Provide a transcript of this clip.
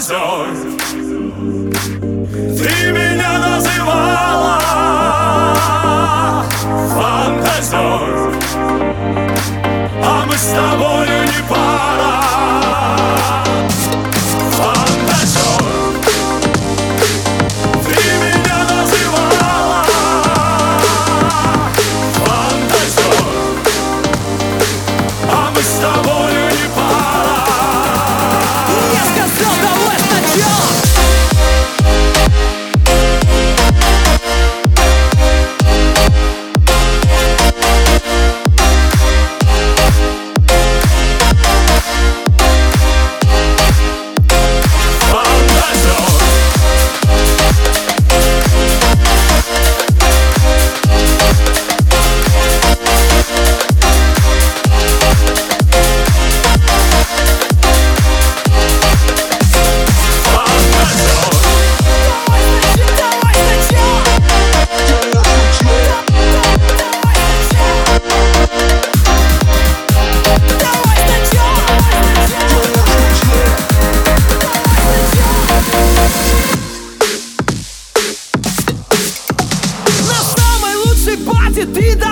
Dime vida.